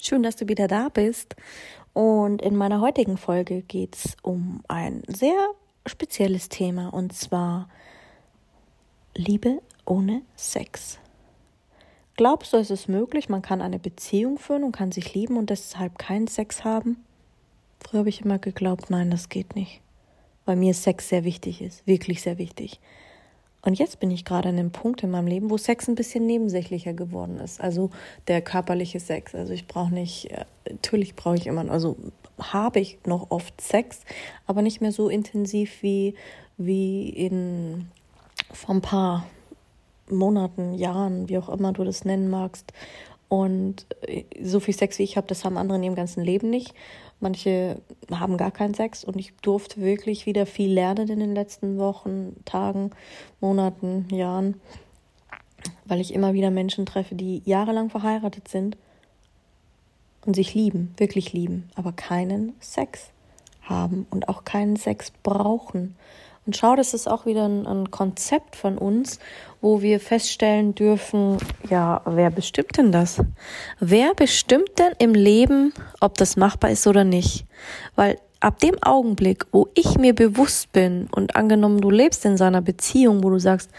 Schön, dass du wieder da bist. Und in meiner heutigen Folge geht es um ein sehr spezielles Thema und zwar Liebe ohne Sex. Glaubst du, es ist möglich, man kann eine Beziehung führen und kann sich lieben und deshalb keinen Sex haben? Früher habe ich immer geglaubt, nein, das geht nicht. Weil mir Sex sehr wichtig ist, wirklich sehr wichtig. Und jetzt bin ich gerade an einem Punkt in meinem Leben, wo Sex ein bisschen nebensächlicher geworden ist. Also der körperliche Sex. Also ich brauche nicht, äh, natürlich brauche ich immer, also habe ich noch oft Sex, aber nicht mehr so intensiv wie, wie in vor ein paar Monaten, Jahren, wie auch immer du das nennen magst. Und äh, so viel Sex wie ich habe, das haben andere in ihrem ganzen Leben nicht. Manche haben gar keinen Sex und ich durfte wirklich wieder viel lernen in den letzten Wochen, Tagen, Monaten, Jahren, weil ich immer wieder Menschen treffe, die jahrelang verheiratet sind und sich lieben, wirklich lieben, aber keinen Sex haben und auch keinen Sex brauchen. Und schau, das ist auch wieder ein, ein, Konzept von uns, wo wir feststellen dürfen, ja, wer bestimmt denn das? Wer bestimmt denn im Leben, ob das machbar ist oder nicht? Weil ab dem Augenblick, wo ich mir bewusst bin und angenommen, du lebst in seiner Beziehung, wo du sagst,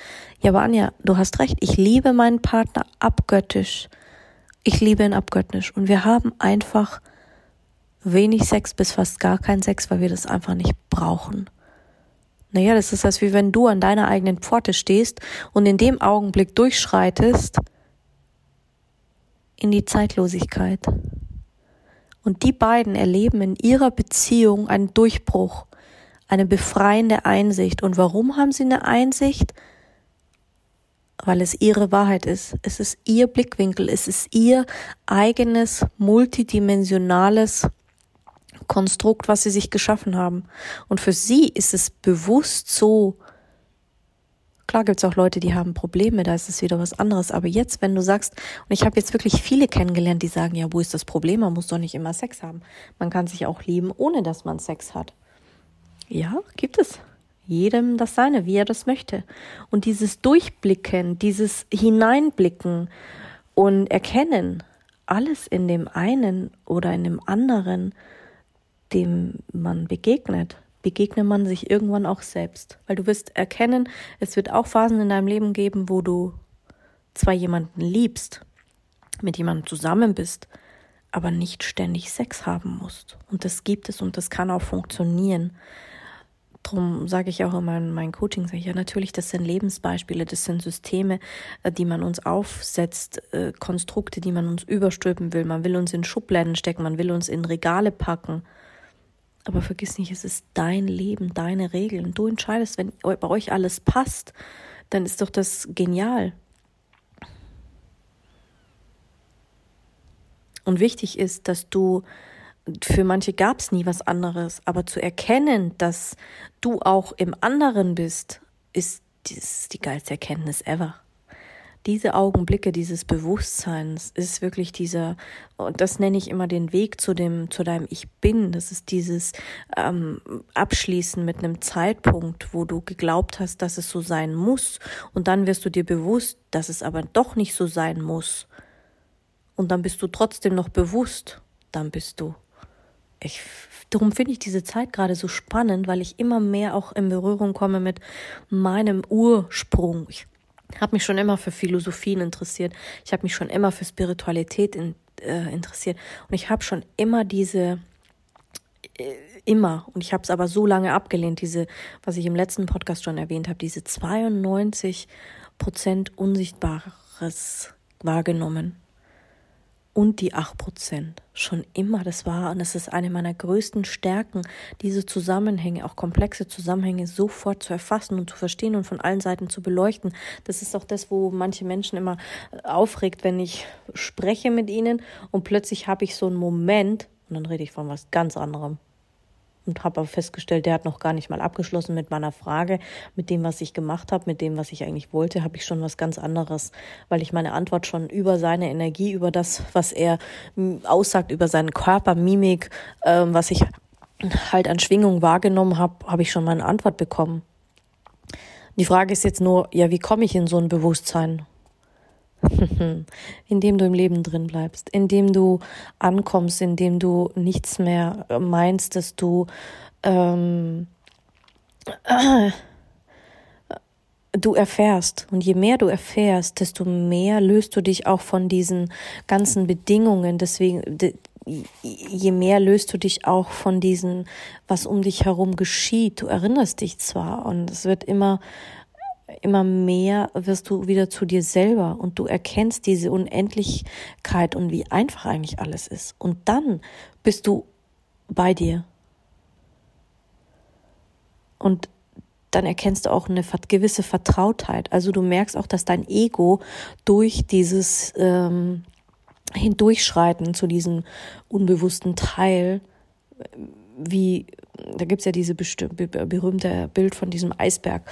ja, aber Anja, du hast recht, ich liebe meinen Partner abgöttisch. Ich liebe ihn abgöttisch. Und wir haben einfach wenig Sex bis fast gar keinen Sex, weil wir das einfach nicht brauchen. Naja, das ist das wie wenn du an deiner eigenen Pforte stehst und in dem Augenblick durchschreitest in die Zeitlosigkeit. Und die beiden erleben in ihrer Beziehung einen Durchbruch, eine befreiende Einsicht. Und warum haben sie eine Einsicht? Weil es ihre Wahrheit ist. Es ist ihr Blickwinkel. Es ist ihr eigenes multidimensionales Konstrukt, was sie sich geschaffen haben. Und für sie ist es bewusst so, Klar gibt es auch Leute, die haben Probleme, da ist es wieder was anderes. Aber jetzt, wenn du sagst, und ich habe jetzt wirklich viele kennengelernt, die sagen, ja, wo ist das Problem? Man muss doch nicht immer Sex haben. Man kann sich auch lieben, ohne dass man Sex hat. Ja, gibt es. Jedem das seine, wie er das möchte. Und dieses Durchblicken, dieses Hineinblicken und Erkennen, alles in dem einen oder in dem anderen, dem man begegnet, begegne man sich irgendwann auch selbst. Weil du wirst erkennen, es wird auch Phasen in deinem Leben geben, wo du zwar jemanden liebst, mit jemandem zusammen bist, aber nicht ständig Sex haben musst. Und das gibt es und das kann auch funktionieren. Darum sage ich auch immer in meinen Coachings, ja natürlich, das sind Lebensbeispiele, das sind Systeme, äh, die man uns aufsetzt, äh, Konstrukte, die man uns überstülpen will. Man will uns in Schubladen stecken, man will uns in Regale packen. Aber vergiss nicht, es ist dein Leben, deine Regeln. Du entscheidest, wenn bei euch alles passt, dann ist doch das genial. Und wichtig ist, dass du, für manche gab es nie was anderes, aber zu erkennen, dass du auch im anderen bist, ist, ist die geilste Erkenntnis ever diese Augenblicke dieses Bewusstseins ist wirklich dieser, und das nenne ich immer den Weg zu dem, zu deinem Ich Bin. Das ist dieses ähm, Abschließen mit einem Zeitpunkt, wo du geglaubt hast, dass es so sein muss, und dann wirst du dir bewusst, dass es aber doch nicht so sein muss. Und dann bist du trotzdem noch bewusst. Dann bist du. Ich, darum finde ich diese Zeit gerade so spannend, weil ich immer mehr auch in Berührung komme mit meinem Ursprung. Ich habe mich schon immer für Philosophien interessiert. Ich habe mich schon immer für Spiritualität in, äh, interessiert. Und ich habe schon immer diese, äh, immer, und ich habe es aber so lange abgelehnt, diese, was ich im letzten Podcast schon erwähnt habe, diese 92 Prozent Unsichtbares wahrgenommen. Und die 8%. Schon immer, das war und das ist eine meiner größten Stärken, diese Zusammenhänge, auch komplexe Zusammenhänge sofort zu erfassen und zu verstehen und von allen Seiten zu beleuchten. Das ist auch das, wo manche Menschen immer äh, aufregt, wenn ich spreche mit ihnen und plötzlich habe ich so einen Moment und dann rede ich von was ganz anderem und habe aber festgestellt, der hat noch gar nicht mal abgeschlossen mit meiner Frage, mit dem, was ich gemacht habe, mit dem, was ich eigentlich wollte, habe ich schon was ganz anderes, weil ich meine Antwort schon über seine Energie, über das, was er aussagt, über seinen Körper, Mimik, äh, was ich halt an Schwingung wahrgenommen habe, habe ich schon meine Antwort bekommen. Die Frage ist jetzt nur, ja, wie komme ich in so ein Bewusstsein? indem du im Leben drin bleibst, indem du ankommst, indem du nichts mehr meinst, dass du ähm, äh, du erfährst. Und je mehr du erfährst, desto mehr löst du dich auch von diesen ganzen Bedingungen. Deswegen, je mehr löst du dich auch von diesen, was um dich herum geschieht. Du erinnerst dich zwar und es wird immer immer mehr wirst du wieder zu dir selber und du erkennst diese Unendlichkeit und wie einfach eigentlich alles ist. Und dann bist du bei dir. Und dann erkennst du auch eine gewisse Vertrautheit. Also du merkst auch, dass dein Ego durch dieses ähm, Hindurchschreiten zu diesem unbewussten Teil, wie da gibt's ja diese berühmte Bild von diesem Eisberg,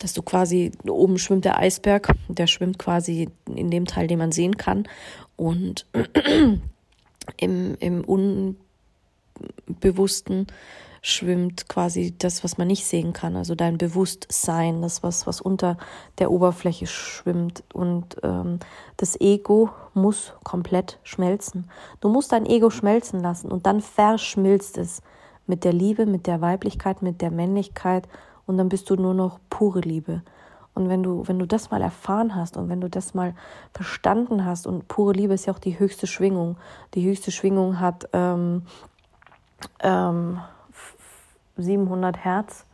dass du quasi, oben schwimmt der Eisberg, der schwimmt quasi in dem Teil, den man sehen kann. Und im, im Unbewussten schwimmt quasi das, was man nicht sehen kann, also dein Bewusstsein, das, was, was unter der Oberfläche schwimmt. Und ähm, das Ego muss komplett schmelzen. Du musst dein Ego schmelzen lassen und dann verschmilzt es mit der Liebe, mit der Weiblichkeit, mit der Männlichkeit und dann bist du nur noch pure Liebe. Und wenn du, wenn du das mal erfahren hast und wenn du das mal verstanden hast, und pure Liebe ist ja auch die höchste Schwingung. Die höchste Schwingung hat ähm, ähm, 700 Hertz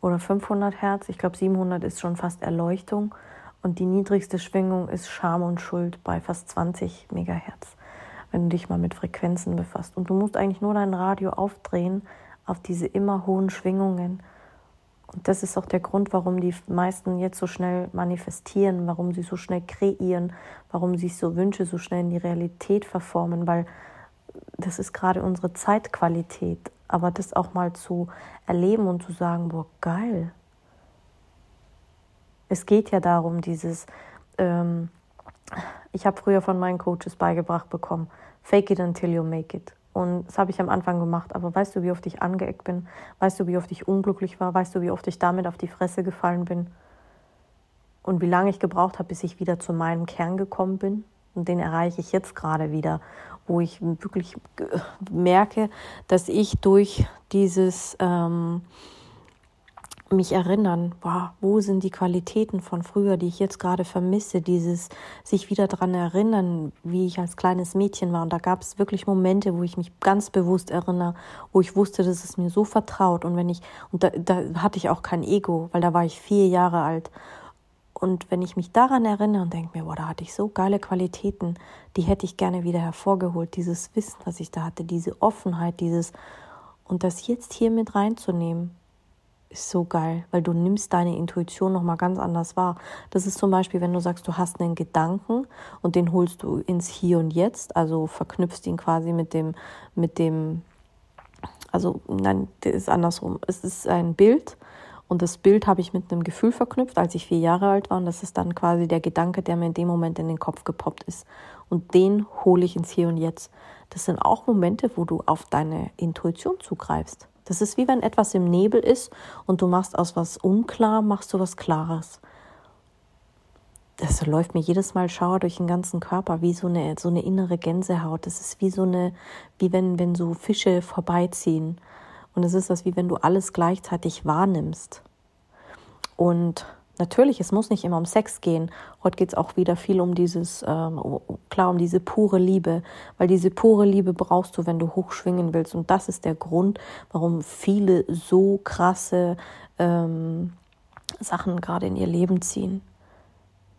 oder 500 Hertz. Ich glaube, 700 ist schon fast Erleuchtung. Und die niedrigste Schwingung ist Scham und Schuld bei fast 20 Megahertz wenn du dich mal mit Frequenzen befasst. Und du musst eigentlich nur dein Radio aufdrehen auf diese immer hohen Schwingungen. Und das ist auch der Grund, warum die meisten jetzt so schnell manifestieren, warum sie so schnell kreieren, warum sich so Wünsche so schnell in die Realität verformen, weil das ist gerade unsere Zeitqualität. Aber das auch mal zu erleben und zu sagen, boah, geil. Es geht ja darum, dieses, ähm, ich habe früher von meinen Coaches beigebracht bekommen, fake it until you make it. Und das habe ich am Anfang gemacht. Aber weißt du, wie oft ich angeeckt bin? Weißt du, wie oft ich unglücklich war? Weißt du, wie oft ich damit auf die Fresse gefallen bin? Und wie lange ich gebraucht habe, bis ich wieder zu meinem Kern gekommen bin? Und den erreiche ich jetzt gerade wieder, wo ich wirklich merke, dass ich durch dieses ähm, mich erinnern, wow, wo sind die Qualitäten von früher, die ich jetzt gerade vermisse, dieses sich wieder daran erinnern, wie ich als kleines Mädchen war. Und da gab es wirklich Momente, wo ich mich ganz bewusst erinnere, wo ich wusste, das ist mir so vertraut. Und wenn ich, und da, da hatte ich auch kein Ego, weil da war ich vier Jahre alt. Und wenn ich mich daran erinnere und denke mir, boah, da hatte ich so geile Qualitäten, die hätte ich gerne wieder hervorgeholt, dieses Wissen, was ich da hatte, diese Offenheit, dieses, und das jetzt hier mit reinzunehmen, ist so geil, weil du nimmst deine Intuition nochmal ganz anders wahr. Das ist zum Beispiel, wenn du sagst, du hast einen Gedanken und den holst du ins Hier und Jetzt, also verknüpfst ihn quasi mit dem, mit dem, also nein, das ist andersrum. Es ist ein Bild und das Bild habe ich mit einem Gefühl verknüpft, als ich vier Jahre alt war und das ist dann quasi der Gedanke, der mir in dem Moment in den Kopf gepoppt ist. Und den hole ich ins Hier und Jetzt. Das sind auch Momente, wo du auf deine Intuition zugreifst. Das ist wie wenn etwas im Nebel ist und du machst aus was unklar, machst du was Klares. Das läuft mir jedes Mal Schauer durch den ganzen Körper, wie so eine, so eine innere Gänsehaut. Das ist wie so eine, wie wenn, wenn so Fische vorbeiziehen. Und es ist das, wie wenn du alles gleichzeitig wahrnimmst. Und Natürlich, es muss nicht immer um Sex gehen. Heute geht es auch wieder viel um dieses, ähm, klar, um diese pure Liebe, weil diese pure Liebe brauchst du, wenn du hochschwingen willst. Und das ist der Grund, warum viele so krasse ähm, Sachen gerade in ihr Leben ziehen,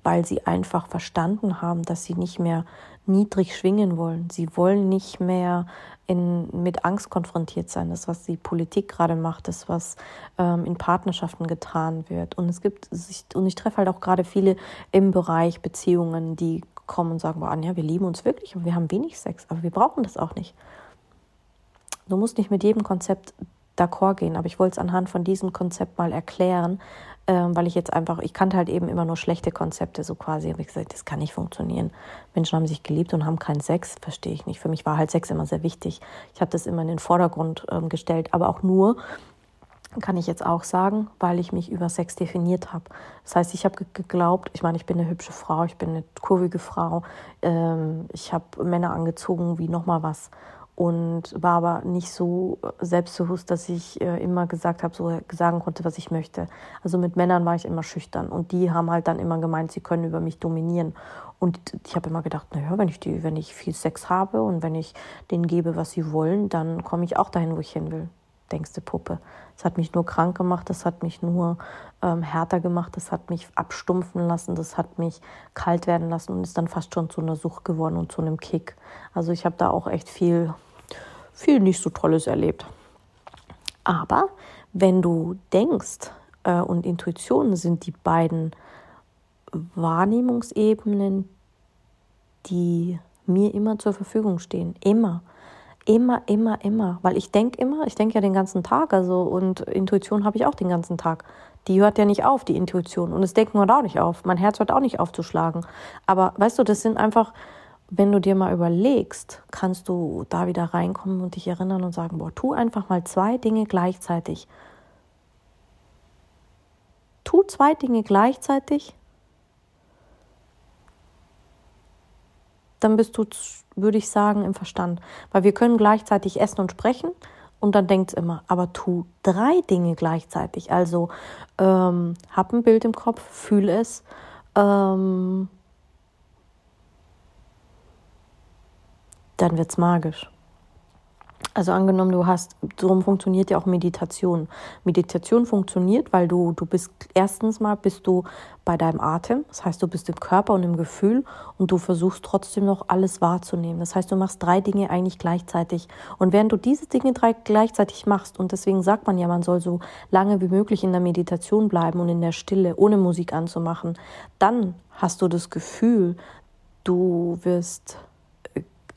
weil sie einfach verstanden haben, dass sie nicht mehr niedrig schwingen wollen. Sie wollen nicht mehr in, mit Angst konfrontiert sein. Das, was die Politik gerade macht, das, was ähm, in Partnerschaften getan wird. Und es gibt, und ich treffe halt auch gerade viele im Bereich Beziehungen, die kommen und sagen, Anja, wir lieben uns wirklich, aber wir haben wenig Sex, aber wir brauchen das auch nicht. Du musst nicht mit jedem Konzept d'accord gehen, aber ich wollte es anhand von diesem Konzept mal erklären, ähm, weil ich jetzt einfach, ich kannte halt eben immer nur schlechte Konzepte, so quasi, habe ich gesagt, das kann nicht funktionieren. Menschen haben sich geliebt und haben keinen Sex, verstehe ich nicht. Für mich war halt Sex immer sehr wichtig. Ich habe das immer in den Vordergrund ähm, gestellt, aber auch nur, kann ich jetzt auch sagen, weil ich mich über Sex definiert habe. Das heißt, ich habe geglaubt, ich meine, ich bin eine hübsche Frau, ich bin eine kurvige Frau, ähm, ich habe Männer angezogen wie nochmal was und war aber nicht so selbstbewusst, dass ich äh, immer gesagt habe, so sagen konnte, was ich möchte. Also mit Männern war ich immer schüchtern und die haben halt dann immer gemeint, sie können über mich dominieren. Und ich habe immer gedacht, naja, wenn ich die, wenn ich viel Sex habe und wenn ich denen gebe, was sie wollen, dann komme ich auch dahin, wo ich hin will. Denkste Puppe. Das hat mich nur krank gemacht, das hat mich nur ähm, härter gemacht, das hat mich abstumpfen lassen, das hat mich kalt werden lassen und ist dann fast schon zu einer Sucht geworden und zu einem Kick. Also ich habe da auch echt viel viel nicht so Tolles erlebt. Aber wenn du denkst, äh, und Intuition sind die beiden Wahrnehmungsebenen, die mir immer zur Verfügung stehen. Immer. Immer, immer, immer. Weil ich denke immer, ich denke ja den ganzen Tag, also und Intuition habe ich auch den ganzen Tag. Die hört ja nicht auf, die Intuition. Und das Denken hört auch nicht auf. Mein Herz hört auch nicht aufzuschlagen. Aber weißt du, das sind einfach wenn du dir mal überlegst, kannst du da wieder reinkommen und dich erinnern und sagen, boah, tu einfach mal zwei Dinge gleichzeitig. Tu zwei Dinge gleichzeitig, dann bist du, würde ich sagen, im Verstand. Weil wir können gleichzeitig essen und sprechen und dann denkt es immer, aber tu drei Dinge gleichzeitig. Also ähm, hab ein Bild im Kopf, fühl es, ähm, dann wird es magisch. Also angenommen, du hast, darum funktioniert ja auch Meditation. Meditation funktioniert, weil du, du bist, erstens mal bist du bei deinem Atem, das heißt, du bist im Körper und im Gefühl und du versuchst trotzdem noch alles wahrzunehmen. Das heißt, du machst drei Dinge eigentlich gleichzeitig. Und während du diese Dinge drei gleichzeitig machst, und deswegen sagt man ja, man soll so lange wie möglich in der Meditation bleiben und in der Stille, ohne Musik anzumachen, dann hast du das Gefühl, du wirst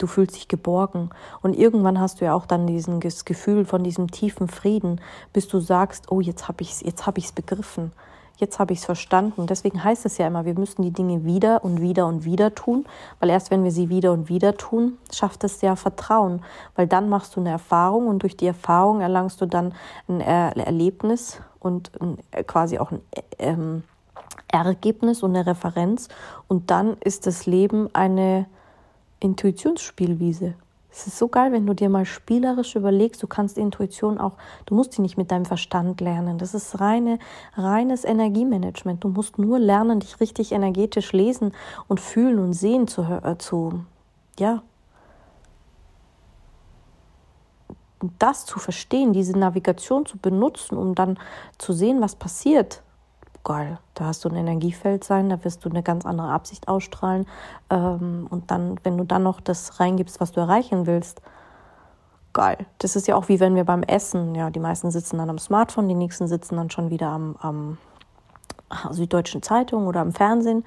du fühlst dich geborgen. Und irgendwann hast du ja auch dann diesen Gefühl von diesem tiefen Frieden, bis du sagst, oh, jetzt habe ich es jetzt hab ich's begriffen. Jetzt habe ich es verstanden. Deswegen heißt es ja immer, wir müssen die Dinge wieder und wieder und wieder tun, weil erst wenn wir sie wieder und wieder tun, schafft es ja Vertrauen, weil dann machst du eine Erfahrung und durch die Erfahrung erlangst du dann ein er Erlebnis und ein, quasi auch ein ähm, Ergebnis und eine Referenz und dann ist das Leben eine Intuitionsspielwiese. Es ist so geil, wenn du dir mal spielerisch überlegst, du kannst Intuition auch, du musst sie nicht mit deinem Verstand lernen. Das ist reine, reines Energiemanagement. Du musst nur lernen, dich richtig energetisch lesen und fühlen und sehen zu, äh, zu ja, das zu verstehen, diese Navigation zu benutzen, um dann zu sehen, was passiert geil, da hast du ein Energiefeld sein, da wirst du eine ganz andere Absicht ausstrahlen. Ähm, und dann, wenn du dann noch das reingibst, was du erreichen willst, geil. Das ist ja auch wie wenn wir beim Essen, ja, die meisten sitzen dann am Smartphone, die nächsten sitzen dann schon wieder am, am Süddeutschen Zeitung oder am Fernsehen.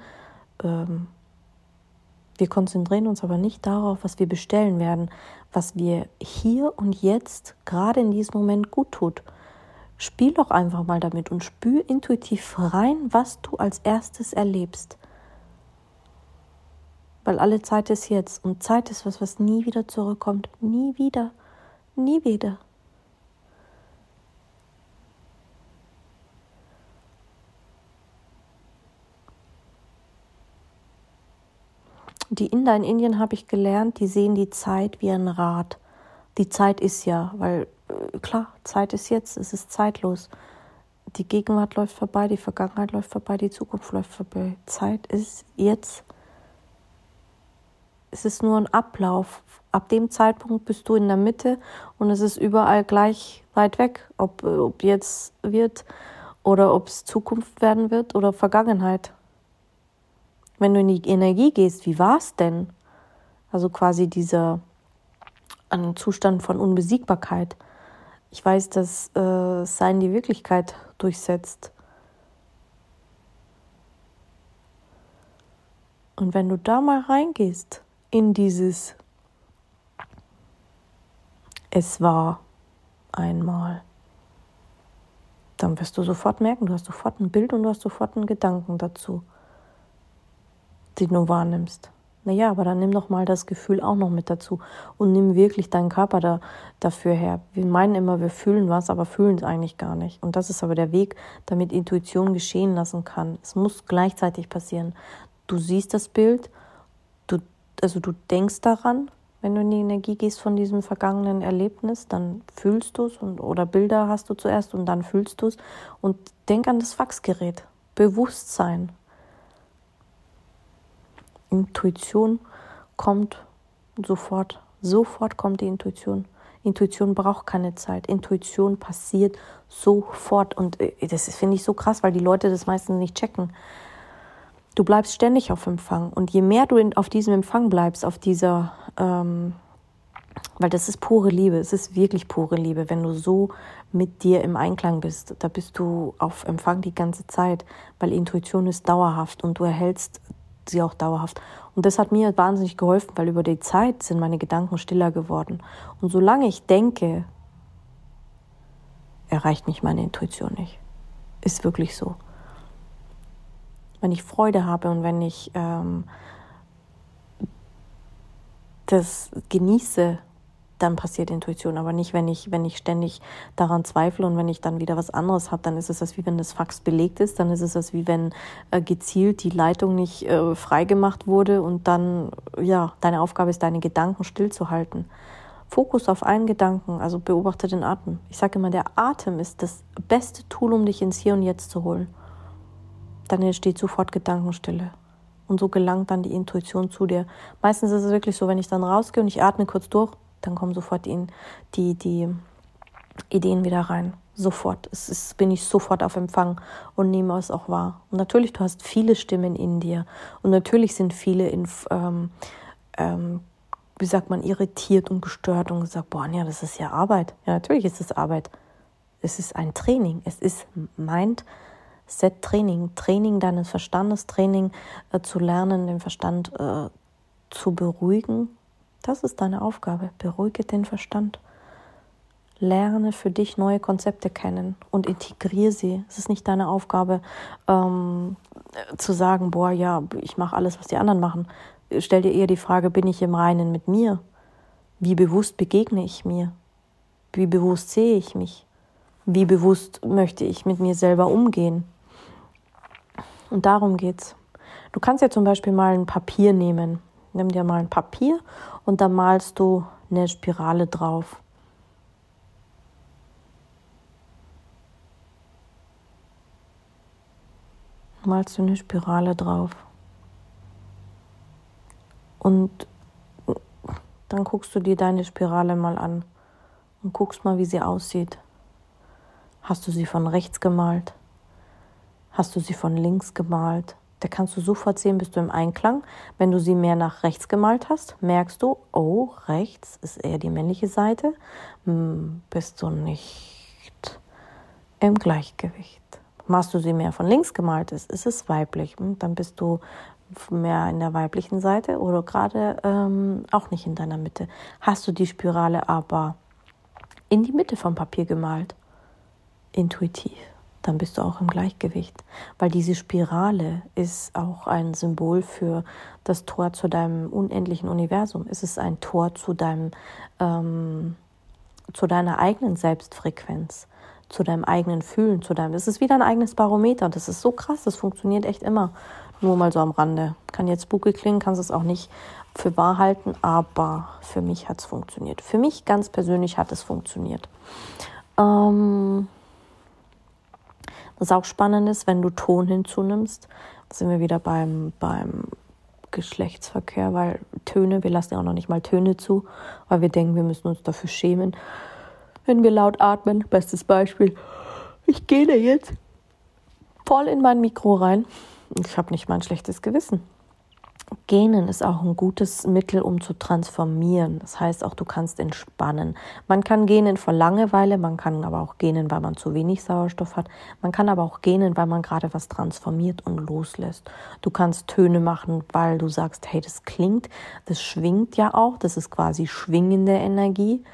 Ähm, wir konzentrieren uns aber nicht darauf, was wir bestellen werden, was wir hier und jetzt gerade in diesem Moment gut tut. Spiel doch einfach mal damit und spür intuitiv rein, was du als erstes erlebst. Weil alle Zeit ist jetzt und Zeit ist was, was nie wieder zurückkommt. Nie wieder. Nie wieder. Die Inder in Indien habe ich gelernt, die sehen die Zeit wie ein Rad. Die Zeit ist ja, weil klar, Zeit ist jetzt, es ist zeitlos. Die Gegenwart läuft vorbei, die Vergangenheit läuft vorbei, die Zukunft läuft vorbei. Zeit ist jetzt. Es ist nur ein Ablauf. Ab dem Zeitpunkt bist du in der Mitte und es ist überall gleich weit weg, ob, ob jetzt wird oder ob es Zukunft werden wird oder Vergangenheit. Wenn du in die Energie gehst, wie war es denn? Also quasi dieser Zustand von Unbesiegbarkeit. Ich weiß, dass äh, Sein die Wirklichkeit durchsetzt. Und wenn du da mal reingehst in dieses Es war einmal, dann wirst du sofort merken, du hast sofort ein Bild und du hast sofort einen Gedanken dazu, den du wahrnimmst. Naja, aber dann nimm doch mal das Gefühl auch noch mit dazu und nimm wirklich deinen Körper da, dafür her. Wir meinen immer, wir fühlen was, aber fühlen es eigentlich gar nicht. Und das ist aber der Weg, damit Intuition geschehen lassen kann. Es muss gleichzeitig passieren. Du siehst das Bild, du, also du denkst daran, wenn du in die Energie gehst von diesem vergangenen Erlebnis, dann fühlst du es oder Bilder hast du zuerst und dann fühlst du es. Und denk an das Faxgerät. Bewusstsein. Intuition kommt sofort. Sofort kommt die Intuition. Intuition braucht keine Zeit. Intuition passiert sofort. Und äh, das finde ich so krass, weil die Leute das meistens nicht checken. Du bleibst ständig auf Empfang. Und je mehr du auf diesem Empfang bleibst, auf dieser, ähm, weil das ist pure Liebe, es ist wirklich pure Liebe, wenn du so mit dir im Einklang bist. Da bist du auf Empfang die ganze Zeit, weil Intuition ist dauerhaft und du erhältst sie auch dauerhaft. Und das hat mir wahnsinnig geholfen, weil über die Zeit sind meine Gedanken stiller geworden. Und solange ich denke, erreicht mich meine Intuition nicht. Ist wirklich so. Wenn ich Freude habe und wenn ich ähm, das genieße, dann passiert Intuition, aber nicht, wenn ich, wenn ich ständig daran zweifle und wenn ich dann wieder was anderes habe, dann ist es das wie wenn das Fax belegt ist, dann ist es das wie wenn äh, gezielt die Leitung nicht äh, freigemacht wurde und dann, ja, deine Aufgabe ist, deine Gedanken stillzuhalten. Fokus auf einen Gedanken, also beobachte den Atem. Ich sage immer, der Atem ist das beste Tool, um dich ins Hier und Jetzt zu holen. Dann entsteht sofort Gedankenstille. Und so gelangt dann die Intuition zu dir. Meistens ist es wirklich so, wenn ich dann rausgehe und ich atme kurz durch, dann kommen sofort die, die, die Ideen wieder rein. Sofort. Es ist, bin ich sofort auf Empfang und nehme es auch wahr. Und natürlich, du hast viele Stimmen in dir. Und natürlich sind viele in, ähm, ähm, wie sagt man, irritiert und gestört und gesagt, boah, ja, das ist ja Arbeit. Ja, natürlich ist es Arbeit. Es ist ein Training. Es ist Mindset-Training. Training deines Verstandes, Training äh, zu lernen, den Verstand äh, zu beruhigen, das ist deine Aufgabe. Beruhige den Verstand. Lerne für dich neue Konzepte kennen und integriere sie. Es ist nicht deine Aufgabe, ähm, zu sagen, boah, ja, ich mache alles, was die anderen machen. Stell dir eher die Frage, bin ich im Reinen mit mir? Wie bewusst begegne ich mir? Wie bewusst sehe ich mich? Wie bewusst möchte ich mit mir selber umgehen? Und darum geht's. Du kannst ja zum Beispiel mal ein Papier nehmen Nimm dir mal ein Papier und da malst du eine Spirale drauf. Malst du eine Spirale drauf. Und dann guckst du dir deine Spirale mal an und guckst mal, wie sie aussieht. Hast du sie von rechts gemalt? Hast du sie von links gemalt? Da kannst du sofort sehen, bist du im Einklang. Wenn du sie mehr nach rechts gemalt hast, merkst du, oh, rechts ist eher die männliche Seite, hm, bist du nicht im Gleichgewicht. Machst du sie mehr von links gemalt, ist, ist es weiblich, hm, dann bist du mehr in der weiblichen Seite oder gerade ähm, auch nicht in deiner Mitte. Hast du die Spirale aber in die Mitte vom Papier gemalt, intuitiv dann bist du auch im Gleichgewicht. Weil diese Spirale ist auch ein Symbol für das Tor zu deinem unendlichen Universum. Es ist ein Tor zu deinem, ähm, zu deiner eigenen Selbstfrequenz, zu deinem eigenen Fühlen, zu deinem. Es ist wie dein eigenes Barometer. Das ist so krass, das funktioniert echt immer. Nur mal so am Rande. Kann jetzt spooky klingen, kannst es auch nicht für wahr halten, aber für mich hat es funktioniert. Für mich ganz persönlich hat es funktioniert. Ähm, was auch spannend ist, wenn du Ton hinzunimmst, sind wir wieder beim, beim Geschlechtsverkehr, weil Töne, wir lassen ja auch noch nicht mal Töne zu, weil wir denken, wir müssen uns dafür schämen, wenn wir laut atmen. Bestes Beispiel. Ich gehe da jetzt voll in mein Mikro rein. Ich habe nicht mal ein schlechtes Gewissen. Gähnen ist auch ein gutes Mittel, um zu transformieren. Das heißt auch, du kannst entspannen. Man kann gähnen vor Langeweile, man kann aber auch gähnen, weil man zu wenig Sauerstoff hat. Man kann aber auch gähnen, weil man gerade was transformiert und loslässt. Du kannst Töne machen, weil du sagst, hey, das klingt, das schwingt ja auch, das ist quasi schwingende Energie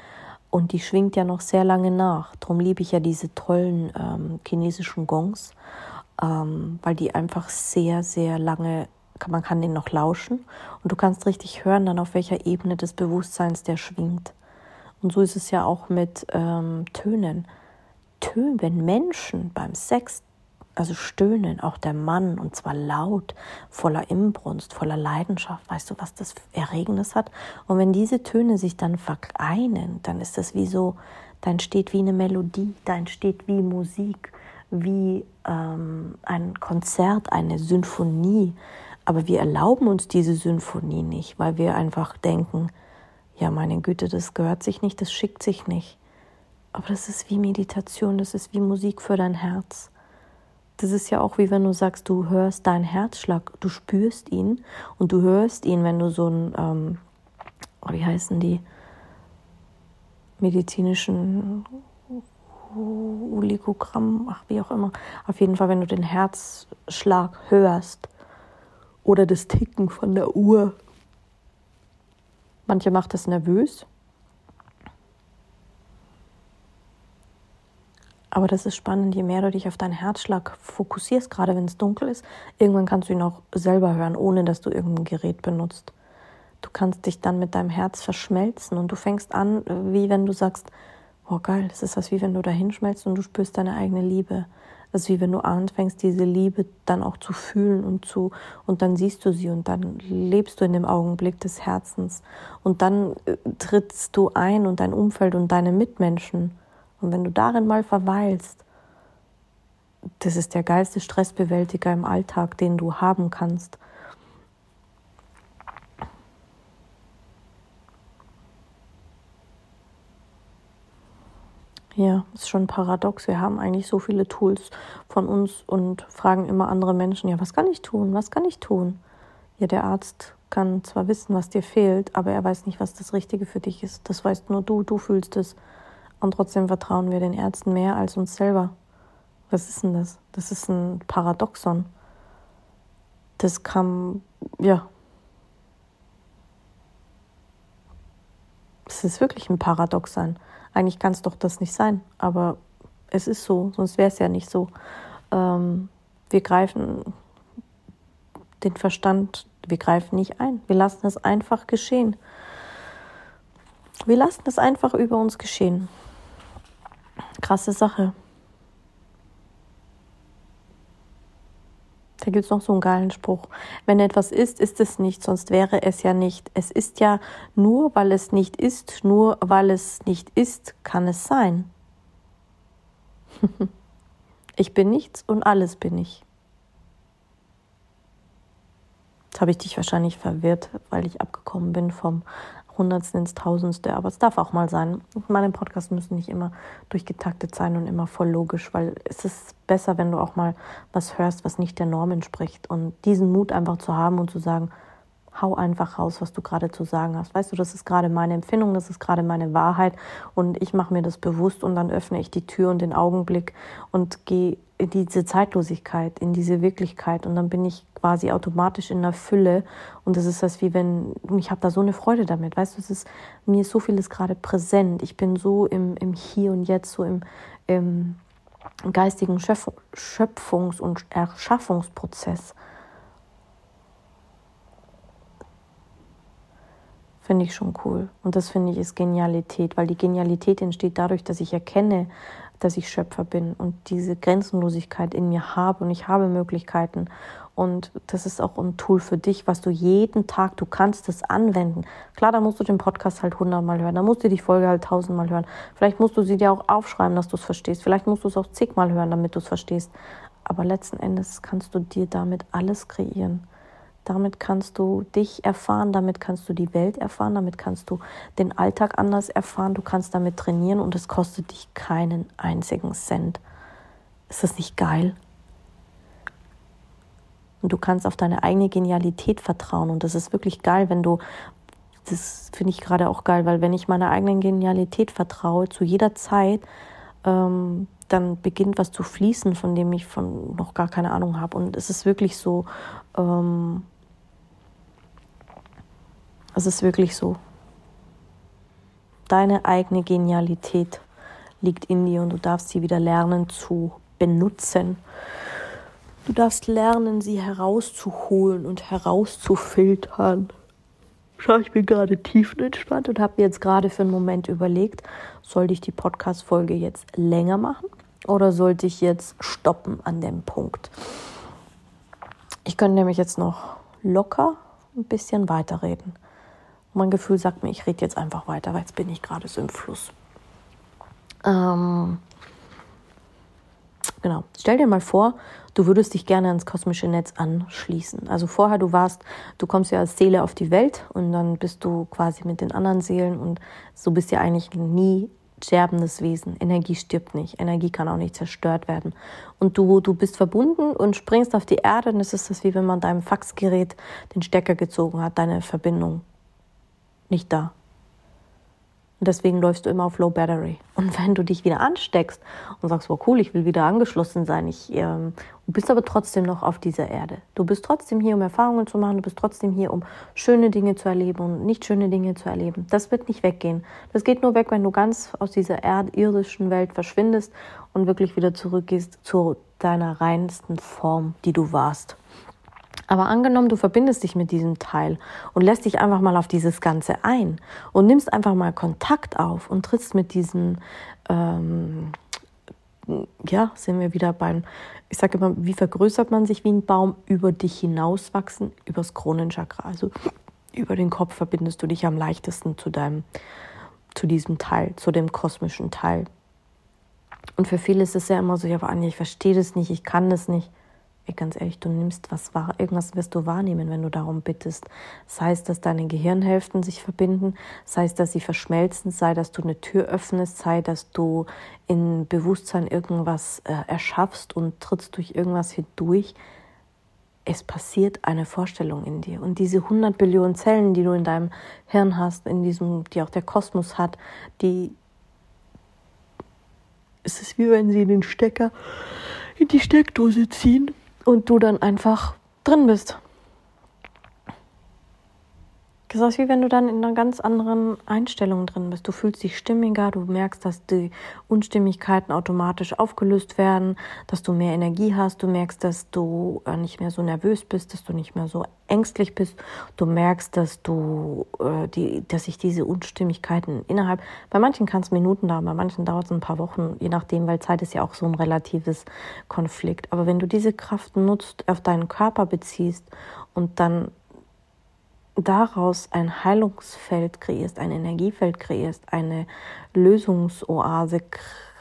und die schwingt ja noch sehr lange nach. Darum liebe ich ja diese tollen ähm, chinesischen Gongs, ähm, weil die einfach sehr, sehr lange man kann den noch lauschen und du kannst richtig hören, dann auf welcher Ebene des Bewusstseins der schwingt. Und so ist es ja auch mit ähm, Tönen. Tönen, wenn Menschen beim Sex, also stöhnen, auch der Mann, und zwar laut, voller Imbrunst, voller Leidenschaft, weißt du, was das Erregendes hat? Und wenn diese Töne sich dann vereinen, dann ist das wie so, da entsteht wie eine Melodie, da entsteht wie Musik, wie ähm, ein Konzert, eine Symphonie. Aber wir erlauben uns diese Symphonie nicht, weil wir einfach denken, ja, meine Güte, das gehört sich nicht, das schickt sich nicht. Aber das ist wie Meditation, das ist wie Musik für dein Herz. Das ist ja auch wie wenn du sagst, du hörst deinen Herzschlag, du spürst ihn und du hörst ihn, wenn du so ein, ähm, wie heißen die, medizinischen Oligogramm, ach wie auch immer, auf jeden Fall, wenn du den Herzschlag hörst, oder das Ticken von der Uhr. Manche macht das nervös. Aber das ist spannend, je mehr du dich auf deinen Herzschlag fokussierst, gerade wenn es dunkel ist, irgendwann kannst du ihn auch selber hören, ohne dass du irgendein Gerät benutzt. Du kannst dich dann mit deinem Herz verschmelzen und du fängst an, wie wenn du sagst, oh geil, das ist was wie wenn du da hinschmelzt und du spürst deine eigene Liebe. Das ist wie wenn du anfängst, diese Liebe dann auch zu fühlen und zu, und dann siehst du sie und dann lebst du in dem Augenblick des Herzens. Und dann äh, trittst du ein und dein Umfeld und deine Mitmenschen. Und wenn du darin mal verweilst, das ist der geilste Stressbewältiger im Alltag, den du haben kannst. Ja, ist schon paradox. Wir haben eigentlich so viele Tools von uns und fragen immer andere Menschen, ja, was kann ich tun? Was kann ich tun? Ja, der Arzt kann zwar wissen, was dir fehlt, aber er weiß nicht, was das Richtige für dich ist. Das weißt nur du, du fühlst es. Und trotzdem vertrauen wir den Ärzten mehr als uns selber. Was ist denn das? Das ist ein Paradoxon. Das kann, ja. Es ist wirklich ein Paradoxon. Eigentlich kann es doch das nicht sein, aber es ist so, sonst wäre es ja nicht so. Ähm, wir greifen den Verstand, wir greifen nicht ein. Wir lassen es einfach geschehen. Wir lassen es einfach über uns geschehen. Krasse Sache. Da gibt es noch so einen geilen Spruch. Wenn etwas ist, ist es nicht, sonst wäre es ja nicht. Es ist ja nur, weil es nicht ist, nur weil es nicht ist, kann es sein. ich bin nichts und alles bin ich. Jetzt habe ich dich wahrscheinlich verwirrt, weil ich abgekommen bin vom Hundertsten ins Tausendste, aber es darf auch mal sein. Meine Podcasts müssen nicht immer durchgetaktet sein und immer voll logisch, weil es ist besser, wenn du auch mal was hörst, was nicht der Norm entspricht und diesen Mut einfach zu haben und zu sagen, hau einfach raus, was du gerade zu sagen hast. Weißt du, das ist gerade meine Empfindung, das ist gerade meine Wahrheit. Und ich mache mir das bewusst und dann öffne ich die Tür und den Augenblick und gehe in diese Zeitlosigkeit, in diese Wirklichkeit. Und dann bin ich quasi automatisch in der Fülle. Und das ist das wie wenn, ich habe da so eine Freude damit, weißt du, es ist, mir ist so vieles gerade präsent, ich bin so im, im Hier und Jetzt, so im, im geistigen Schöpfungs- und Erschaffungsprozess. Finde ich schon cool. Und das finde ich ist Genialität, weil die Genialität entsteht dadurch, dass ich erkenne, dass ich Schöpfer bin und diese Grenzenlosigkeit in mir habe und ich habe Möglichkeiten. Und das ist auch ein Tool für dich, was du jeden Tag, du kannst es anwenden. Klar, da musst du den Podcast halt hundertmal hören, da musst du die Folge halt tausendmal hören. Vielleicht musst du sie dir auch aufschreiben, dass du es verstehst. Vielleicht musst du es auch zigmal hören, damit du es verstehst. Aber letzten Endes kannst du dir damit alles kreieren. Damit kannst du dich erfahren, damit kannst du die Welt erfahren, damit kannst du den Alltag anders erfahren, du kannst damit trainieren und es kostet dich keinen einzigen Cent. Ist das nicht geil? Und du kannst auf deine eigene Genialität vertrauen. Und das ist wirklich geil, wenn du, das finde ich gerade auch geil, weil wenn ich meiner eigenen Genialität vertraue, zu jeder Zeit, ähm, dann beginnt was zu fließen, von dem ich von noch gar keine Ahnung habe. Und es ist wirklich so, ähm, es ist wirklich so. Deine eigene Genialität liegt in dir und du darfst sie wieder lernen zu benutzen. Du darfst lernen, sie herauszuholen und herauszufiltern. Schau, ich bin gerade tiefenentspannt und habe mir jetzt gerade für einen Moment überlegt, sollte ich die Podcast-Folge jetzt länger machen oder sollte ich jetzt stoppen an dem Punkt? Ich könnte nämlich jetzt noch locker ein bisschen weiterreden. Mein Gefühl sagt mir, ich rede jetzt einfach weiter, weil jetzt bin ich gerade so im Fluss. Ähm, genau. Stell dir mal vor, du würdest dich gerne ans kosmische Netz anschließen. Also vorher, du warst, du kommst ja als Seele auf die Welt und dann bist du quasi mit den anderen Seelen und so bist ja eigentlich nie sterbendes Wesen. Energie stirbt nicht. Energie kann auch nicht zerstört werden. Und du, du bist verbunden und springst auf die Erde und es ist das wie wenn man deinem Faxgerät den Stecker gezogen hat, deine Verbindung nicht da. Und deswegen läufst du immer auf Low Battery. Und wenn du dich wieder ansteckst und sagst, wow, cool, ich will wieder angeschlossen sein, ich, ähm, du bist aber trotzdem noch auf dieser Erde. Du bist trotzdem hier, um Erfahrungen zu machen, du bist trotzdem hier, um schöne Dinge zu erleben und nicht schöne Dinge zu erleben. Das wird nicht weggehen. Das geht nur weg, wenn du ganz aus dieser erdirdischen Welt verschwindest und wirklich wieder zurückgehst zu deiner reinsten Form, die du warst. Aber angenommen, du verbindest dich mit diesem Teil und lässt dich einfach mal auf dieses Ganze ein und nimmst einfach mal Kontakt auf und trittst mit diesem, ähm, ja, sind wir wieder beim, ich sage immer, wie vergrößert man sich wie ein Baum, über dich hinauswachsen, übers Kronenchakra. Also über den Kopf verbindest du dich am leichtesten zu deinem, zu diesem Teil, zu dem kosmischen Teil. Und für viele ist es ja immer so, ja, aber Anja, ich verstehe das nicht, ich kann das nicht. Ey, ganz ehrlich, du nimmst was wahr, irgendwas wirst du wahrnehmen, wenn du darum bittest. Sei es, dass deine Gehirnhälften sich verbinden, sei es, dass sie verschmelzen, sei, dass du eine Tür öffnest, sei, dass du in Bewusstsein irgendwas äh, erschaffst und trittst durch irgendwas hindurch. Es passiert eine Vorstellung in dir. Und diese 100 Billionen Zellen, die du in deinem Hirn hast, in diesem, die auch der Kosmos hat, die, es ist wie wenn sie den Stecker in die Steckdose ziehen und du dann einfach drin bist. Das ist wie wenn du dann in einer ganz anderen Einstellung drin bist. Du fühlst dich stimmiger, du merkst, dass die Unstimmigkeiten automatisch aufgelöst werden, dass du mehr Energie hast, du merkst, dass du äh, nicht mehr so nervös bist, dass du nicht mehr so ängstlich bist. Du merkst, dass du äh, die, dass sich diese Unstimmigkeiten innerhalb, bei manchen kann es Minuten dauern, bei manchen dauert es ein paar Wochen, je nachdem, weil Zeit ist ja auch so ein relatives Konflikt. Aber wenn du diese Kraft nutzt, auf deinen Körper beziehst und dann daraus ein Heilungsfeld kreierst, ein Energiefeld kreierst, eine Lösungsoase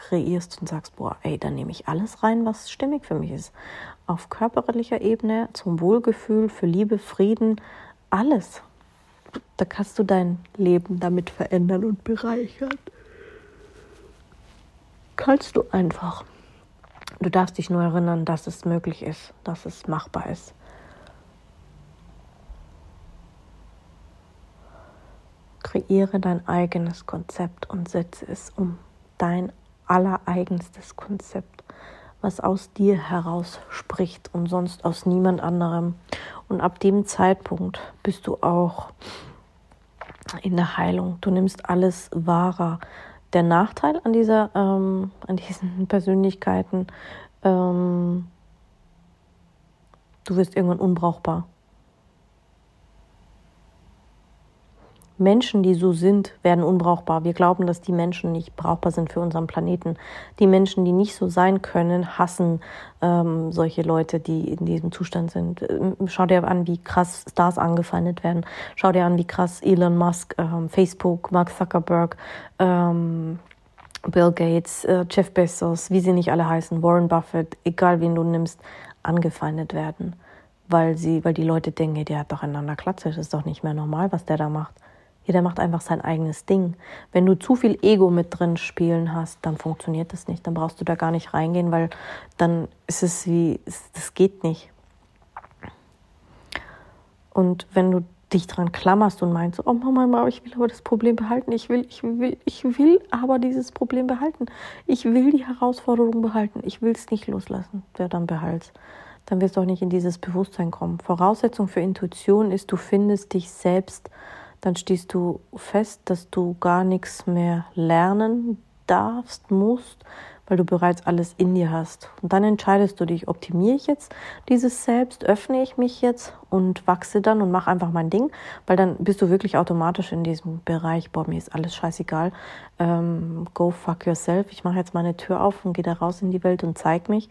kreierst und sagst, boah, ey, dann nehme ich alles rein, was stimmig für mich ist. Auf körperlicher Ebene, zum Wohlgefühl, für Liebe, Frieden, alles. Da kannst du dein Leben damit verändern und bereichern. Kannst du einfach. Du darfst dich nur erinnern, dass es möglich ist, dass es machbar ist. Kreiere dein eigenes Konzept und setze es um. Dein allereigenstes Konzept, was aus dir heraus spricht und sonst aus niemand anderem. Und ab dem Zeitpunkt bist du auch in der Heilung. Du nimmst alles wahrer. Der Nachteil an dieser, ähm, an diesen Persönlichkeiten, ähm, du wirst irgendwann unbrauchbar. Menschen, die so sind, werden unbrauchbar. Wir glauben, dass die Menschen nicht brauchbar sind für unseren Planeten. Die Menschen, die nicht so sein können, hassen ähm, solche Leute, die in diesem Zustand sind. Ähm, schau dir an, wie krass Stars angefeindet werden. Schau dir an, wie krass Elon Musk, ähm, Facebook, Mark Zuckerberg, ähm, Bill Gates, äh, Jeff Bezos, wie sie nicht alle heißen, Warren Buffett, egal wen du nimmst, angefeindet werden. Weil sie, weil die Leute denken, der hat doch einander das ist doch nicht mehr normal, was der da macht. Jeder macht einfach sein eigenes Ding. Wenn du zu viel Ego mit drin spielen hast, dann funktioniert das nicht. Dann brauchst du da gar nicht reingehen, weil dann ist es wie, das geht nicht. Und wenn du dich dran klammerst und meinst, oh Mama, ich will aber das Problem behalten, ich will, ich will, ich will aber dieses Problem behalten, ich will die Herausforderung behalten, ich will es nicht loslassen, wer dann behalt, dann wirst du auch nicht in dieses Bewusstsein kommen. Voraussetzung für Intuition ist, du findest dich selbst, dann stehst du fest, dass du gar nichts mehr lernen darfst, musst, weil du bereits alles in dir hast. Und dann entscheidest du dich, optimiere ich jetzt dieses Selbst, öffne ich mich jetzt und wachse dann und mache einfach mein Ding, weil dann bist du wirklich automatisch in diesem Bereich, boah, mir ist alles scheißegal, ähm, go fuck yourself, ich mache jetzt meine Tür auf und gehe da raus in die Welt und zeig mich,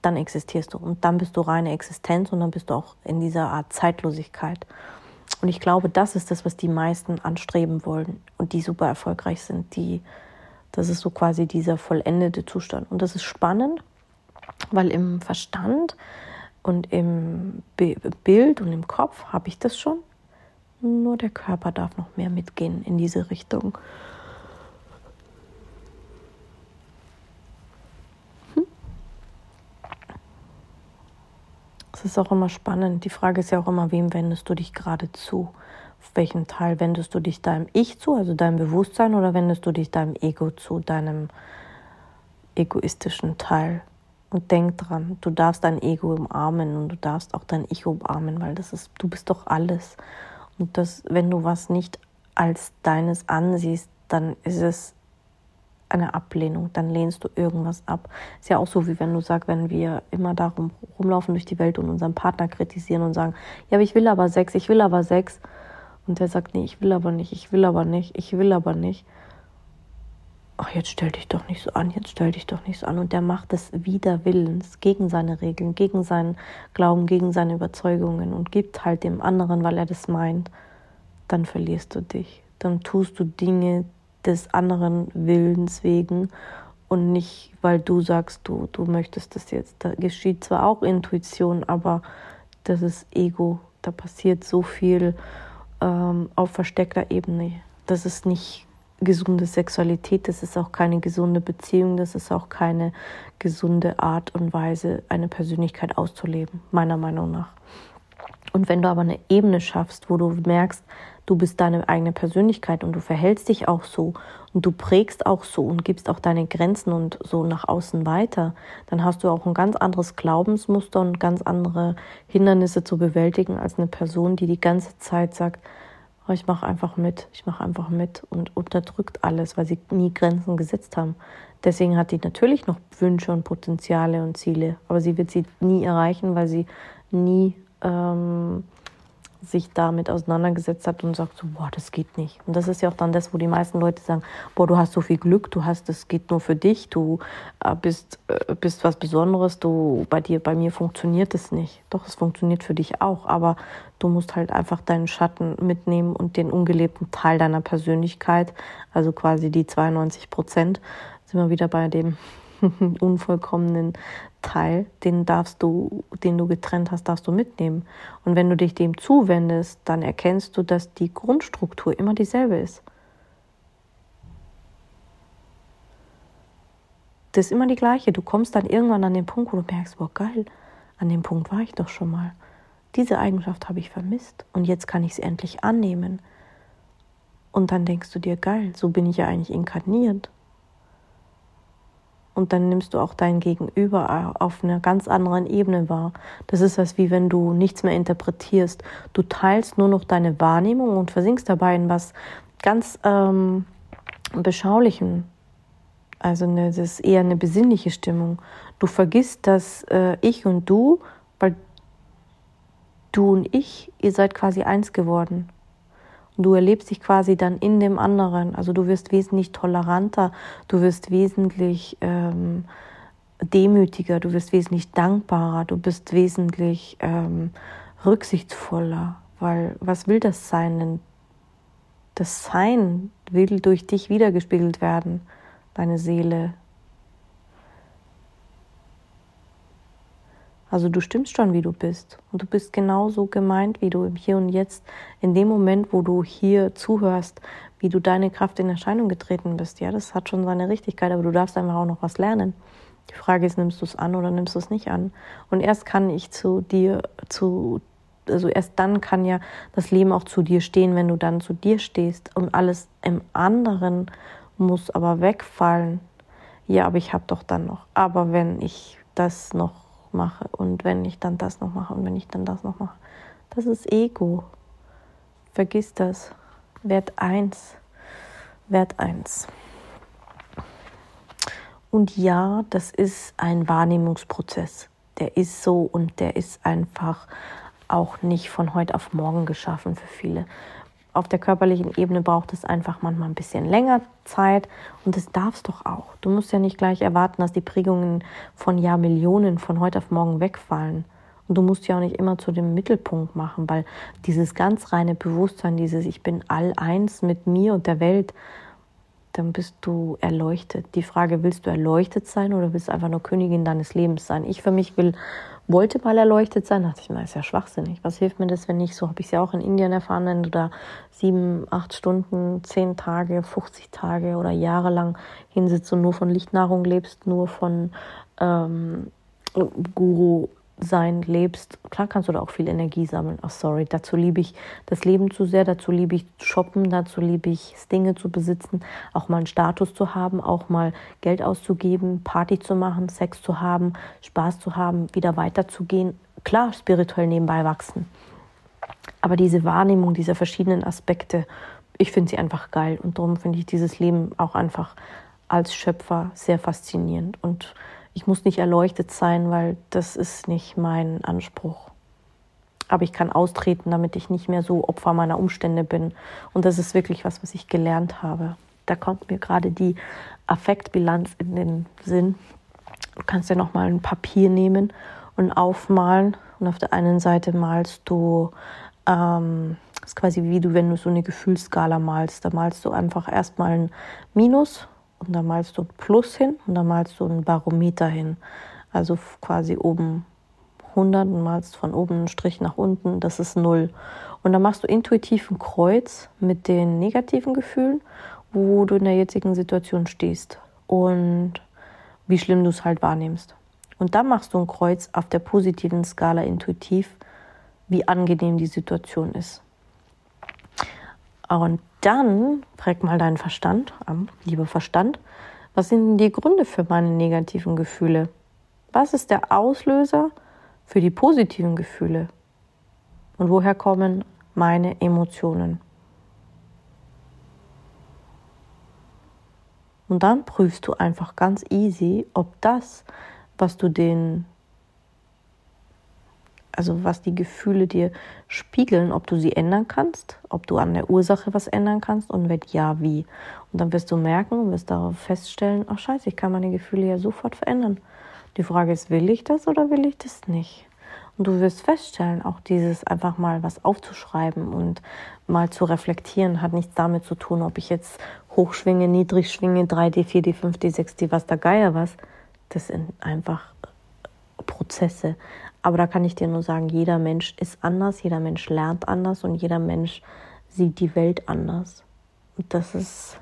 dann existierst du und dann bist du reine Existenz und dann bist du auch in dieser Art Zeitlosigkeit. Und ich glaube, das ist das, was die meisten anstreben wollen und die super erfolgreich sind, die das ist so quasi dieser vollendete Zustand. Und das ist spannend, weil im Verstand und im Bild und im Kopf habe ich das schon. Nur der Körper darf noch mehr mitgehen in diese Richtung. Ist auch immer spannend. Die Frage ist ja auch immer, wem wendest du dich gerade zu? Auf welchen Teil wendest du dich deinem Ich zu, also deinem Bewusstsein, oder wendest du dich deinem Ego zu, deinem egoistischen Teil? Und denk dran, du darfst dein Ego umarmen und du darfst auch dein Ich umarmen, weil das ist, du bist doch alles. Und das, wenn du was nicht als deines ansiehst, dann ist es eine Ablehnung, dann lehnst du irgendwas ab. Ist ja auch so, wie wenn du sagst, wenn wir immer darum rumlaufen durch die Welt und unseren Partner kritisieren und sagen, ja, aber ich will aber Sex, ich will aber Sex. Und der sagt, nee, ich will aber nicht, ich will aber nicht, ich will aber nicht. Ach, jetzt stell dich doch nicht so an, jetzt stell dich doch nicht so an. Und der macht es wider Willens, gegen seine Regeln, gegen seinen Glauben, gegen seine Überzeugungen und gibt halt dem anderen, weil er das meint. Dann verlierst du dich. Dann tust du Dinge des anderen Willens wegen und nicht, weil du sagst, du, du möchtest das jetzt. Da geschieht zwar auch Intuition, aber das ist Ego. Da passiert so viel ähm, auf versteckter Ebene. Das ist nicht gesunde Sexualität, das ist auch keine gesunde Beziehung, das ist auch keine gesunde Art und Weise, eine Persönlichkeit auszuleben, meiner Meinung nach. Und wenn du aber eine Ebene schaffst, wo du merkst, du bist deine eigene Persönlichkeit und du verhältst dich auch so und du prägst auch so und gibst auch deine Grenzen und so nach außen weiter, dann hast du auch ein ganz anderes Glaubensmuster und ganz andere Hindernisse zu bewältigen als eine Person, die die ganze Zeit sagt, oh, ich mache einfach mit, ich mache einfach mit und unterdrückt alles, weil sie nie Grenzen gesetzt haben. Deswegen hat die natürlich noch Wünsche und Potenziale und Ziele, aber sie wird sie nie erreichen, weil sie nie ähm, sich damit auseinandergesetzt hat und sagt so, boah, das geht nicht. Und das ist ja auch dann das, wo die meisten Leute sagen, boah, du hast so viel Glück, du hast, das geht nur für dich, du äh, bist, äh, bist was Besonderes, du, bei dir, bei mir funktioniert es nicht. Doch, es funktioniert für dich auch, aber du musst halt einfach deinen Schatten mitnehmen und den ungelebten Teil deiner Persönlichkeit, also quasi die 92 Prozent, sind wir wieder bei dem unvollkommenen Teil, den darfst du, den du getrennt hast, darfst du mitnehmen. Und wenn du dich dem zuwendest, dann erkennst du, dass die Grundstruktur immer dieselbe ist. Das ist immer die gleiche. Du kommst dann irgendwann an den Punkt, wo du merkst, boah, geil, an dem Punkt war ich doch schon mal. Diese Eigenschaft habe ich vermisst und jetzt kann ich sie endlich annehmen. Und dann denkst du dir, geil, so bin ich ja eigentlich inkarniert. Und dann nimmst du auch dein Gegenüber auf einer ganz anderen Ebene wahr. Das ist was wie wenn du nichts mehr interpretierst. Du teilst nur noch deine Wahrnehmung und versinkst dabei in was ganz ähm, Beschaulichem. Also eine, das ist eher eine besinnliche Stimmung. Du vergisst, dass äh, ich und du, weil du und ich, ihr seid quasi eins geworden. Du erlebst dich quasi dann in dem anderen. Also du wirst wesentlich toleranter, du wirst wesentlich ähm, demütiger, du wirst wesentlich dankbarer, du bist wesentlich ähm, rücksichtsvoller. Weil was will das Sein denn? Das Sein will durch dich wiedergespiegelt werden, deine Seele, Also du stimmst schon, wie du bist. Und du bist genauso gemeint, wie du im Hier und Jetzt, in dem Moment, wo du hier zuhörst, wie du deine Kraft in Erscheinung getreten bist. Ja, das hat schon seine Richtigkeit, aber du darfst einfach auch noch was lernen. Die Frage ist, nimmst du es an oder nimmst du es nicht an? Und erst kann ich zu dir, zu also erst dann kann ja das Leben auch zu dir stehen, wenn du dann zu dir stehst und alles im anderen muss aber wegfallen. Ja, aber ich habe doch dann noch. Aber wenn ich das noch mache und wenn ich dann das noch mache und wenn ich dann das noch mache, das ist Ego. Vergiss das. Wert 1. Wert 1. Und ja, das ist ein Wahrnehmungsprozess. Der ist so und der ist einfach auch nicht von heute auf morgen geschaffen für viele. Auf der körperlichen Ebene braucht es einfach manchmal ein bisschen länger Zeit und das darfst doch auch. Du musst ja nicht gleich erwarten, dass die Prägungen von Jahrmillionen von heute auf morgen wegfallen. Und du musst ja auch nicht immer zu dem Mittelpunkt machen, weil dieses ganz reine Bewusstsein, dieses Ich bin all eins mit mir und der Welt, dann bist du erleuchtet. Die Frage, willst du erleuchtet sein oder willst du einfach nur Königin deines Lebens sein? Ich für mich will, wollte mal erleuchtet sein, dachte ich, na, ist ja schwachsinnig. Was hilft mir das, wenn nicht? So habe ich es ja auch in Indien erfahren, wenn du da sieben, acht Stunden, zehn Tage, 50 Tage oder jahrelang hinsitzt und nur von Lichtnahrung lebst, nur von ähm, Guru sein lebst, klar kannst du da auch viel Energie sammeln. Ach, sorry, dazu liebe ich das Leben zu sehr, dazu liebe ich shoppen, dazu liebe ich Dinge zu besitzen, auch mal einen Status zu haben, auch mal Geld auszugeben, Party zu machen, Sex zu haben, Spaß zu haben, wieder weiterzugehen. Klar, spirituell nebenbei wachsen. Aber diese Wahrnehmung dieser verschiedenen Aspekte, ich finde sie einfach geil und darum finde ich dieses Leben auch einfach als Schöpfer sehr faszinierend und ich muss nicht erleuchtet sein, weil das ist nicht mein Anspruch. Aber ich kann austreten, damit ich nicht mehr so Opfer meiner Umstände bin. Und das ist wirklich was, was ich gelernt habe. Da kommt mir gerade die Affektbilanz in den Sinn. Du kannst ja noch mal ein Papier nehmen und aufmalen. Und auf der einen Seite malst du, ähm, das ist quasi wie du, wenn du so eine Gefühlsskala malst. Da malst du einfach erstmal ein Minus und da malst du Plus hin und da malst du ein Barometer hin. Also quasi oben 100 und malst von oben einen Strich nach unten, das ist 0. Und dann machst du intuitiv ein Kreuz mit den negativen Gefühlen, wo du in der jetzigen Situation stehst und wie schlimm du es halt wahrnimmst. Und dann machst du ein Kreuz auf der positiven Skala intuitiv, wie angenehm die Situation ist. Und dann frag mal deinen Verstand, lieber Verstand, was sind denn die Gründe für meine negativen Gefühle? Was ist der Auslöser für die positiven Gefühle? Und woher kommen meine Emotionen? Und dann prüfst du einfach ganz easy, ob das, was du den also was die Gefühle dir spiegeln, ob du sie ändern kannst, ob du an der Ursache was ändern kannst und wenn ja, wie. Und dann wirst du merken, wirst darauf feststellen, ach scheiße, ich kann meine Gefühle ja sofort verändern. Die Frage ist, will ich das oder will ich das nicht? Und du wirst feststellen, auch dieses einfach mal was aufzuschreiben und mal zu reflektieren, hat nichts damit zu tun, ob ich jetzt hochschwinge, niedrig schwinge, 3D, 4D, 5D, 6D, was der Geier was. Das sind einfach Prozesse. Aber da kann ich dir nur sagen, jeder Mensch ist anders, jeder Mensch lernt anders und jeder Mensch sieht die Welt anders. Und das ist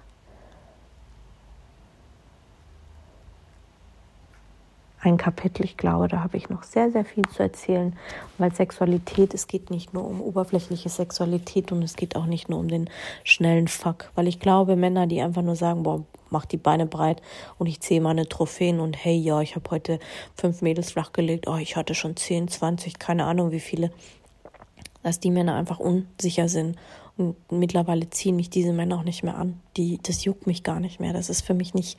ein Kapitel, ich glaube, da habe ich noch sehr, sehr viel zu erzählen, weil Sexualität, es geht nicht nur um oberflächliche Sexualität und es geht auch nicht nur um den schnellen Fuck, weil ich glaube, Männer, die einfach nur sagen, boah, mach die Beine breit und ich zähle meine Trophäen und hey, ja, ich habe heute fünf Mädels flachgelegt, oh, ich hatte schon zehn, zwanzig, keine Ahnung wie viele, dass die Männer einfach unsicher sind und mittlerweile ziehen mich diese Männer auch nicht mehr an. Die, das juckt mich gar nicht mehr. Das ist für mich nicht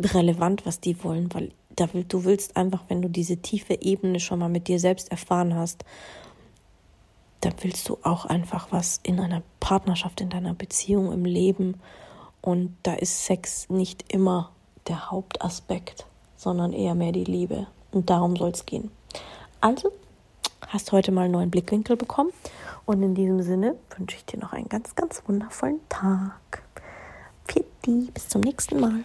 relevant, was die wollen, weil da du willst einfach, wenn du diese tiefe Ebene schon mal mit dir selbst erfahren hast, dann willst du auch einfach was in einer Partnerschaft, in deiner Beziehung, im Leben. Und da ist Sex nicht immer der Hauptaspekt, sondern eher mehr die Liebe. Und darum soll es gehen. Also, hast heute mal einen neuen Blickwinkel bekommen. Und in diesem Sinne wünsche ich dir noch einen ganz, ganz wundervollen Tag. Pfiat bis zum nächsten Mal.